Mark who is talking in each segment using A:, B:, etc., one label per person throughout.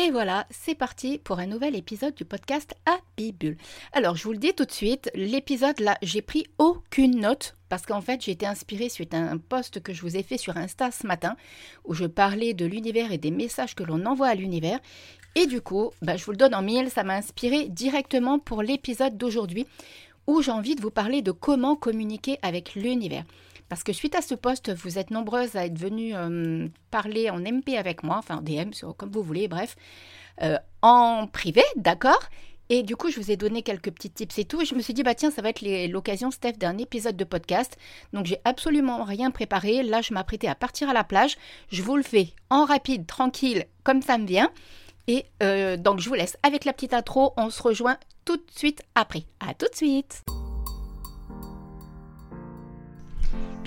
A: Et voilà, c'est parti pour un nouvel épisode du podcast Happy Bull. Alors, je vous le dis tout de suite, l'épisode là, j'ai pris aucune note parce qu'en fait, j'ai été inspirée suite à un post que je vous ai fait sur Insta ce matin où je parlais de l'univers et des messages que l'on envoie à l'univers. Et du coup, bah, je vous le donne en mille, ça m'a inspiré directement pour l'épisode d'aujourd'hui où j'ai envie de vous parler de comment communiquer avec l'univers. Parce que suite à ce post, vous êtes nombreuses à être venues euh, parler en MP avec moi, enfin en DM, comme vous voulez, bref, euh, en privé, d'accord? Et du coup, je vous ai donné quelques petits tips et tout. Et je me suis dit, bah tiens, ça va être l'occasion, Steph, d'un épisode de podcast. Donc, j'ai absolument rien préparé. Là, je m'apprêtais à partir à la plage. Je vous le fais en rapide, tranquille, comme ça me vient. Et euh, donc, je vous laisse avec la petite intro. On se rejoint tout de suite après. À tout de suite.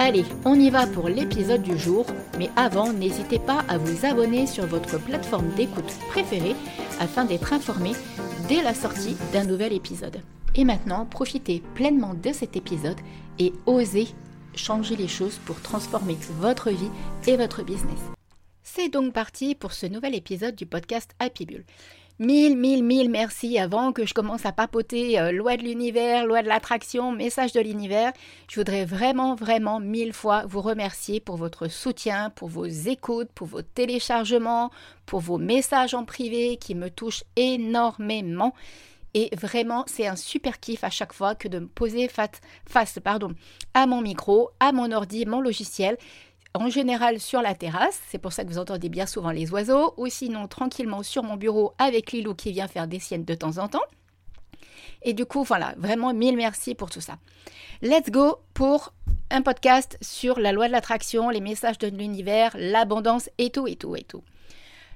A: Allez, on y va pour l'épisode du jour, mais avant, n'hésitez pas à vous abonner sur votre plateforme d'écoute préférée afin d'être informé dès la sortie d'un nouvel épisode. Et maintenant, profitez pleinement de cet épisode et osez changer les choses pour transformer votre vie et votre business. C'est donc parti pour ce nouvel épisode du podcast Happy Bull. Mille, mille, mille merci avant que je commence à papoter euh, loi de l'univers, loi de l'attraction, message de l'univers. Je voudrais vraiment, vraiment mille fois vous remercier pour votre soutien, pour vos écoutes, pour vos téléchargements, pour vos messages en privé qui me touchent énormément. Et vraiment, c'est un super kiff à chaque fois que de me poser face, pardon, à mon micro, à mon ordi, mon logiciel en général sur la terrasse, c'est pour ça que vous entendez bien souvent les oiseaux, ou sinon tranquillement sur mon bureau avec Lilou qui vient faire des siennes de temps en temps. Et du coup, voilà, vraiment mille merci pour tout ça. Let's go pour un podcast sur la loi de l'attraction, les messages de l'univers, l'abondance et tout, et tout, et tout.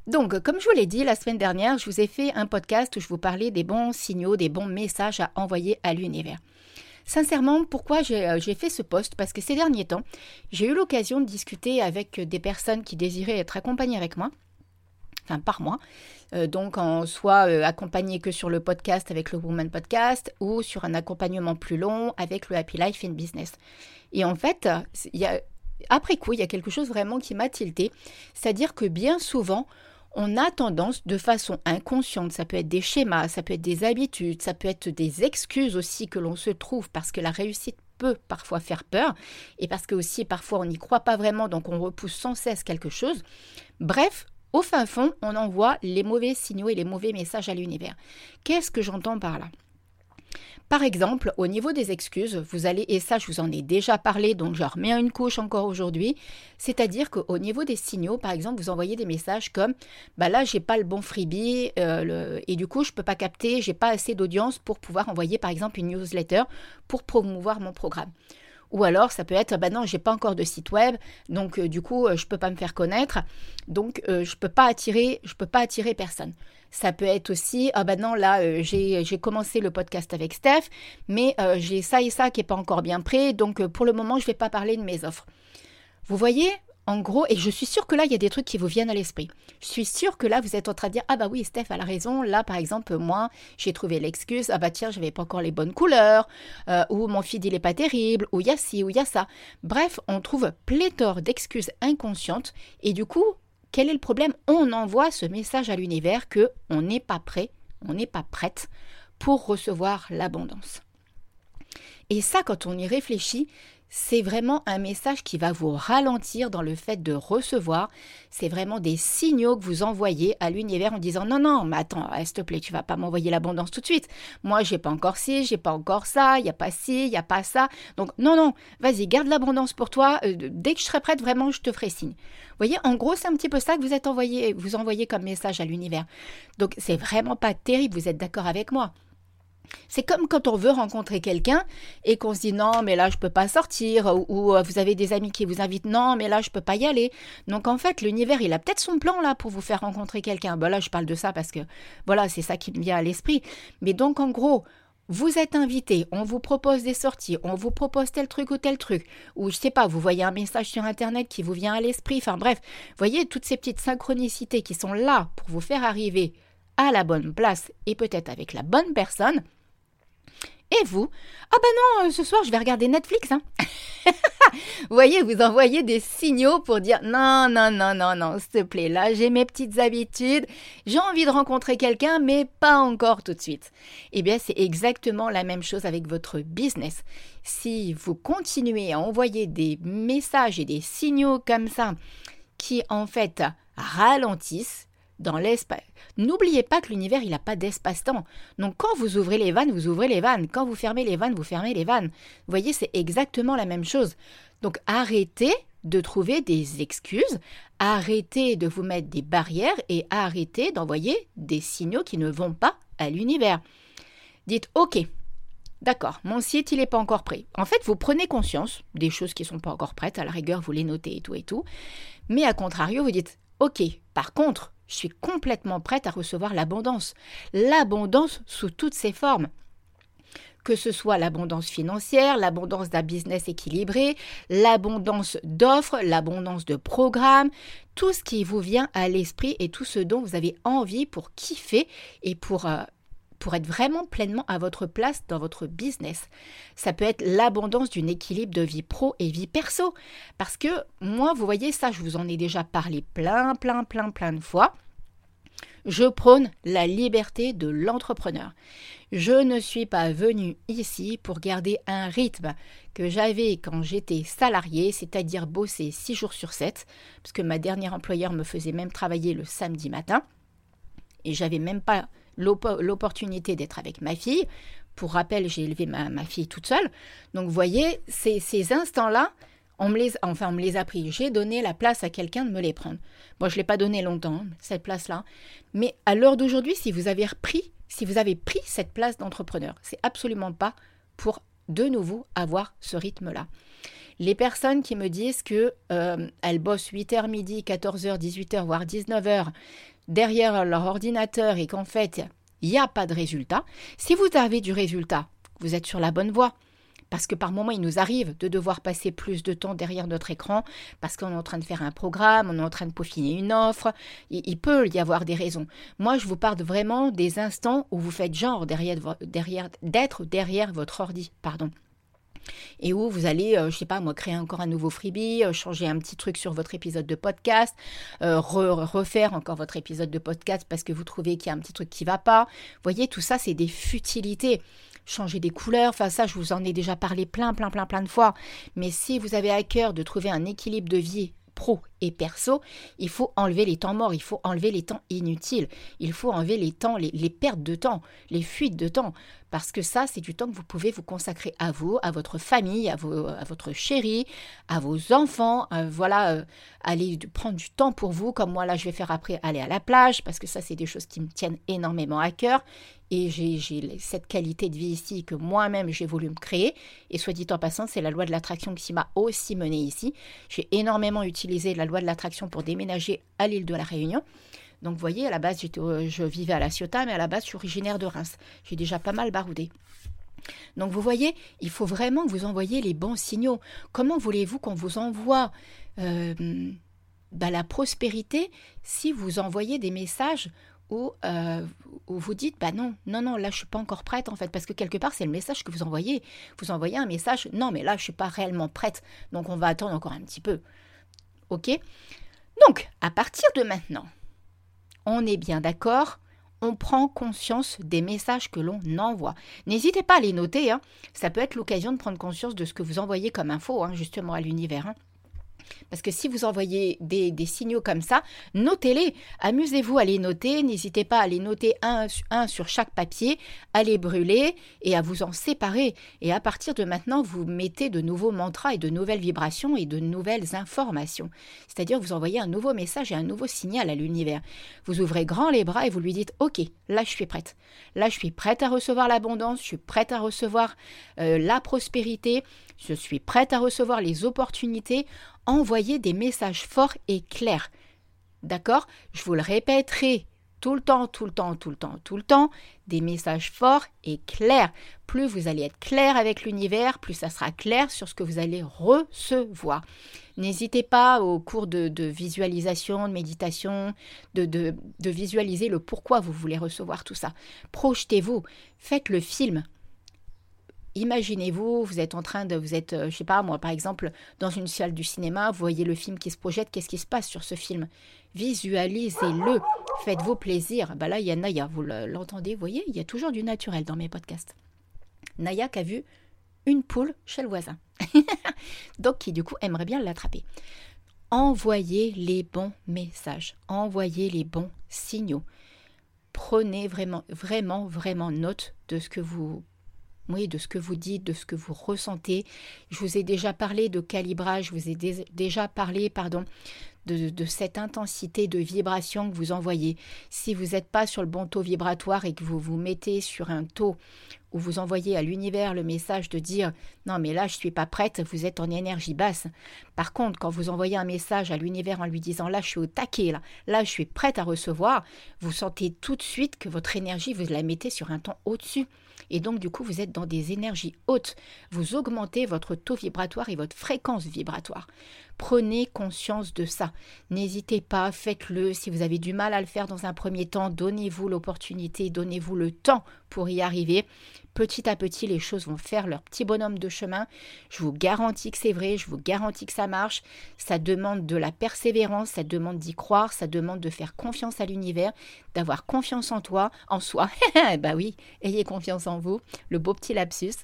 A: Donc, comme je vous l'ai dit la semaine dernière, je vous ai fait un podcast où je vous parlais des bons signaux, des bons messages à envoyer à l'univers. Sincèrement, pourquoi euh, j'ai fait ce poste? Parce que ces derniers temps, j'ai eu l'occasion de discuter avec des personnes qui désiraient être accompagnées avec moi enfin par moi, euh, donc en soit euh, accompagné que sur le podcast avec le Woman Podcast ou sur un accompagnement plus long avec le Happy Life in Business. Et en fait, après coup, il y a quelque chose vraiment qui m'a tilté, c'est-à-dire que bien souvent, on a tendance de façon inconsciente, ça peut être des schémas, ça peut être des habitudes, ça peut être des excuses aussi que l'on se trouve parce que la réussite peut parfois faire peur et parce que aussi parfois on n'y croit pas vraiment donc on repousse sans cesse quelque chose. Bref, au fin fond, on envoie les mauvais signaux et les mauvais messages à l'univers. Qu'est-ce que j'entends par là? Par exemple, au niveau des excuses, vous allez, et ça je vous en ai déjà parlé, donc je remets une couche encore aujourd'hui, c'est-à-dire qu'au niveau des signaux, par exemple, vous envoyez des messages comme bah là j'ai pas le bon freebie euh, et du coup je peux pas capter, j'ai pas assez d'audience pour pouvoir envoyer par exemple une newsletter pour promouvoir mon programme. Ou alors, ça peut être, bah non, j'ai pas encore de site web, donc euh, du coup, je euh, je peux pas me faire connaître, donc je peux pas attirer, je peux pas attirer personne. Ça peut être aussi, ah ben non, là, euh, j'ai commencé le podcast avec Steph, mais euh, j'ai ça et ça qui n'est pas encore bien prêt, donc euh, pour le moment, je vais pas parler de mes offres. Vous voyez en gros, et je suis sûre que là, il y a des trucs qui vous viennent à l'esprit. Je suis sûre que là, vous êtes en train de dire Ah bah oui, Steph a la raison. Là, par exemple, moi, j'ai trouvé l'excuse Ah bah tiens, je n'avais pas encore les bonnes couleurs, ou mon feed, il n'est pas terrible, ou il y a ci, ou il y a ça. Bref, on trouve pléthore d'excuses inconscientes, et du coup, quel est le problème? On envoie ce message à l'univers que on n'est pas prêt, on n'est pas prête pour recevoir l'abondance. Et ça, quand on y réfléchit, c'est vraiment un message qui va vous ralentir dans le fait de recevoir. C'est vraiment des signaux que vous envoyez à l'univers en disant non non, mais attends, s'il te plaît, tu vas pas m'envoyer l'abondance tout de suite. Moi, j'ai pas encore ci, j'ai pas encore ça, il y a pas ci, il y a pas ça. Donc non non, vas-y, garde l'abondance pour toi. Euh, dès que je serai prête, vraiment, je te ferai signe. Vous voyez, en gros, c'est un petit peu ça que vous êtes envoyé, vous envoyez comme message à l'univers. Donc c'est vraiment pas terrible. Vous êtes d'accord avec moi C'est comme quand on veut rencontrer quelqu'un et qu'on se dit non, mais là je peux pas sortir, ou, euh, vous avez des amis qui vous invitent non, mais là je peux pas y aller. Donc en fait, l'univers il a peut-être son plan là pour vous faire rencontrer quelqu'un. Ben là je parle de ça parce que voilà, c'est ça qui me vient à l'esprit. Mais donc en gros, vous êtes invité, on vous propose des sorties, on vous propose tel truc ou tel truc, ou je sais pas, vous voyez un message sur internet qui vous vient à l'esprit, enfin bref, voyez toutes ces petites synchronicités qui sont là pour vous faire arriver à la bonne place et peut-être avec la bonne personne. Et vous? Ah ben non, euh, ce soir je vais regarder Netflix. Hein. vous voyez, vous envoyez des signaux pour dire non, non, non, non, non, s'il te plaît, là j'ai mes petites habitudes, j'ai envie de rencontrer quelqu'un, mais pas encore tout de suite. Eh bien, c'est exactement la même chose avec votre business. Si vous continuez à envoyer des messages et des signaux comme ça qui en fait ralentissent, dans l'espace. N'oubliez pas que l'univers, il n'a pas d'espace-temps. Donc quand vous ouvrez les vannes, vous ouvrez les vannes. Quand vous fermez les vannes, vous fermez les vannes. Vous voyez, c'est exactement la même chose. Donc arrêtez de trouver des excuses, arrêtez de vous mettre des barrières et arrêtez d'envoyer des signaux qui ne vont pas à l'univers. Dites OK, D'accord, mon site, il n'est pas encore prêt. En fait, vous prenez conscience des choses qui ne sont pas encore prêtes, à la rigueur, vous les notez et tout et tout. Mais à contrario, vous dites, OK, par contre, je suis complètement prête à recevoir l'abondance. L'abondance sous toutes ses formes que ce soit l'abondance financière, l'abondance d'un business équilibré, l'abondance d'offres, l'abondance de programmes, tout ce qui vous vient à l'esprit et tout ce dont vous avez envie pour kiffer et pour, euh, pour être vraiment pleinement à votre place dans votre business. Ça peut être l'abondance d'une équilibre de vie pro et vie perso. Parce que moi, vous voyez ça, je vous en ai déjà parlé plein, plein, plein, plein de fois. Je prône la liberté de l'entrepreneur. Je ne suis pas venu ici pour garder un rythme que j'avais quand j'étais salarié, c'est-à-dire bosser 6 jours sur 7, parce que ma dernière employeur me faisait même travailler le samedi matin, et j'avais même pas l'opportunité d'être avec ma fille. Pour rappel, j'ai élevé ma, fille toute seule. Donc vous voyez, ces, ces instants-là, on me enfin, on me les a pris. J'ai donné la place à quelqu'un de me les prendre. Moi, je ne l'ai pas donné longtemps, cette place-là. Mais à l'heure d'aujourd'hui, si vous avez repris, si vous avez pris cette place d'entrepreneur, c'est absolument pas pour de nouveau avoir ce rythme-là. Les personnes qui me disent que euh, elles bossent 8h midi, 14h, 18h, voire 19h derrière leur ordinateur et qu'en fait, il n'y a pas de résultat, si vous avez du résultat, vous êtes sur la bonne voie parce que par moments, il nous arrive de devoir passer plus de temps derrière notre écran, parce qu'on est en train de faire un programme, on est en train de peaufiner une offre, il, peut y avoir des raisons. Moi, je vous parle vraiment des instants où vous faites genre derrière, derrière, d'être derrière votre ordi, pardon et où vous allez, je euh, je sais pas moi, créer encore un nouveau freebie, euh, changer un petit truc sur votre épisode de podcast, euh, refaire encore votre épisode de podcast parce que vous trouvez qu'il y a un petit truc qui va pas. Vous voyez, tout ça, c'est des futilités changer des couleurs. Enfin, ça, je vous en ai déjà parlé plein, plein, plein, plein de fois. Mais si vous avez à cœur de trouver un équilibre de vie pro et perso, il faut enlever les temps morts, il faut enlever les temps inutiles, il faut enlever les temps, les, pertes de temps, les fuites de temps, parce que ça, c'est du temps que vous pouvez vous consacrer à vous, à votre famille, à, votre chérie, à vos enfants, euh, voilà, euh, aller prendre du temps pour vous, comme moi là, je vais faire après aller à la plage, parce que ça, c'est des choses qui me tiennent énormément à cœur, et j'ai cette qualité de vie ici que moi-même j'ai voulu me créer. Et soit dit en passant, c'est la loi de l'attraction qui m'a aussi menée ici. J'ai énormément utilisé la loi de l'attraction pour déménager à l'île de la Réunion. Donc vous voyez, à la base, je vivais à La Ciotat, mais à la base, je suis originaire de Reims. J'ai déjà pas mal baroudé. Donc vous voyez, il faut vraiment que vous envoyiez les bons signaux. Comment voulez-vous qu'on vous envoie euh, bah, la prospérité si vous envoyez des messages euh, où, vous dites bah non, non, non, là je suis pas encore prête en fait, parce que quelque part c'est le message que vous envoyez. Vous envoyez un message, non mais là je suis pas réellement prête, donc on va attendre encore un petit peu. Ok? Donc à partir de maintenant, on est bien d'accord, on prend conscience des messages que l'on envoie. N'hésitez pas à les noter, hein. ça peut être l'occasion de prendre conscience de ce que vous envoyez comme info, hein, justement à l'univers. Hein. Parce que si vous envoyez des, signaux comme ça, notez-les. Amusez-vous à les noter. N'hésitez pas à les noter un, sur chaque papier, à les brûler et à vous en séparer. Et à partir de maintenant, vous mettez de nouveaux mantras et de nouvelles vibrations et de nouvelles informations. C'est-à-dire vous envoyez un nouveau message et un nouveau signal à l'univers. Vous ouvrez grand les bras et vous lui dites Ok, là je suis prête. Là je suis prête à recevoir l'abondance, je suis prête à recevoir euh, la prospérité, je suis prête à recevoir les opportunités envoyer des messages forts et clairs. D'accord? Je vous le répéterai tout le temps, tout le temps, tout le temps, tout le temps, des messages forts et clairs. Plus vous allez être clair avec l'univers, plus ça sera clair sur ce que vous allez recevoir. N'hésitez pas au cours de, visualisation, de méditation, de visualiser le pourquoi vous voulez recevoir tout ça. Projetez-vous, faites le film. Imaginez-vous, vous êtes en train de, vous êtes, euh, je sais pas moi, par exemple, dans une salle du cinéma, vous voyez le film qui se projette, qu'est-ce qui se passe sur ce film? Visualisez-le, faites-vous plaisir. Bah là, il y a Naya, vous l'entendez, vous voyez, il y a toujours du naturel dans mes podcasts. Naya qui a vu une poule chez le voisin, donc qui du coup aimerait bien l'attraper. Envoyez les bons messages, envoyez les bons signaux. Prenez vraiment, vraiment, vraiment note de ce que vous de ce que vous dites, de ce que vous ressentez. Je vous ai déjà parlé de calibrage, je vous ai déjà parlé, pardon, de, cette intensité de vibration que vous envoyez. Si vous n'êtes pas sur le bon taux vibratoire et que vous vous mettez sur un taux où vous envoyez à l'univers le message de dire non mais là je suis pas prête, vous êtes en énergie basse. Par contre, quand vous envoyez un message à l'univers en lui disant là je suis au taquet, là, là je suis prête à recevoir, vous sentez tout de suite que votre énergie vous la mettez sur un ton au-dessus. Et donc, du coup, vous êtes dans des énergies hautes. Vous augmentez votre taux vibratoire et votre fréquence vibratoire. Prenez conscience de ça. N'hésitez pas, faites-le. Si vous avez du mal à le faire dans un premier temps, donnez-vous l'opportunité, donnez-vous le temps pour y arriver. Petit à petit, les choses vont faire leur petit bonhomme de chemin. Je vous garantis que c'est vrai, je vous garantis que ça marche. Ça demande de la persévérance, ça demande d'y croire, ça demande de faire confiance à l'univers, d'avoir confiance en toi, en soi. bah oui, ayez confiance en vous. Le beau petit lapsus.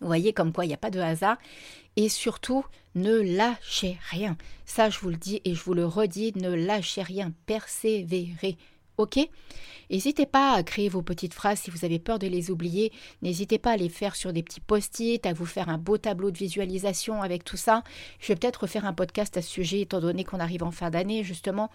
A: Vous voyez comme quoi il n'y a pas de hasard. Et surtout, ne lâchez rien. Ça, je vous le dis et je vous le redis, ne lâchez rien. Persévérez. OK? N'hésitez pas à créer vos petites phrases si vous avez peur de les oublier. N'hésitez pas à les faire sur des petits post-it, à vous faire un beau tableau de visualisation avec tout ça. Je vais peut-être refaire un podcast à ce sujet étant donné qu'on arrive en fin d'année justement.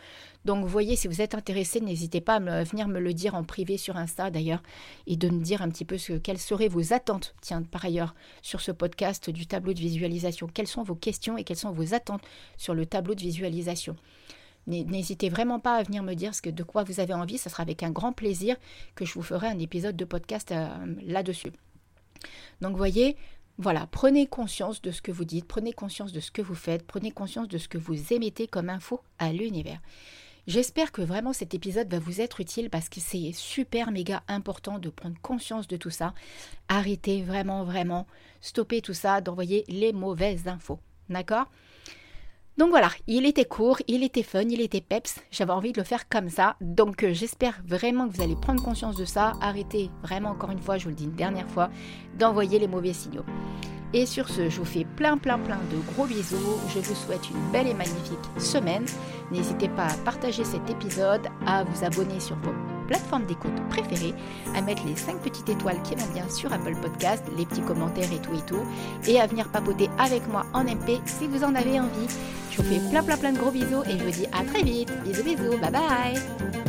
A: Donc vous voyez, si vous êtes intéressé, n'hésitez pas à venir me le dire en privé sur Insta d'ailleurs et de me dire un petit peu quelles seraient vos attentes, tiens, par ailleurs, sur ce podcast du tableau de visualisation. Quelles sont vos questions et quelles sont vos attentes sur le tableau de visualisation? N'hésitez vraiment pas à venir me dire ce que, de quoi vous avez envie. Ce sera avec un grand plaisir que je vous ferai un épisode de podcast euh, là-dessus. Donc, voyez, voilà, prenez conscience de ce que vous dites, prenez conscience de ce que vous faites, prenez conscience de ce que vous émettez comme info à l'univers. J'espère que vraiment cet épisode va vous être utile parce que c'est super méga important de prendre conscience de tout ça. Arrêtez vraiment, vraiment, stoppez tout ça, d'envoyer les mauvaises infos. D'accord? Donc voilà, il était court, il était fun, il était peps, j'avais envie de le faire comme ça. Donc euh, j'espère vraiment que vous allez prendre conscience de ça. Arrêtez vraiment encore une fois, je vous le dis une dernière fois, d'envoyer les mauvais signaux. Et sur ce, je vous fais plein plein plein de gros bisous. Je vous souhaite une belle et magnifique semaine. N'hésitez pas à partager cet épisode, à vous abonner sur vos plateforme d'écoute préférée, à mettre les 5 petites étoiles qui vont bien sur Apple Podcast, les petits commentaires et tout et tout, et à venir papoter avec moi en MP si vous en avez envie. Je vous fais plein plein plein de gros bisous et je vous dis à très vite. Bisous bisous, bye bye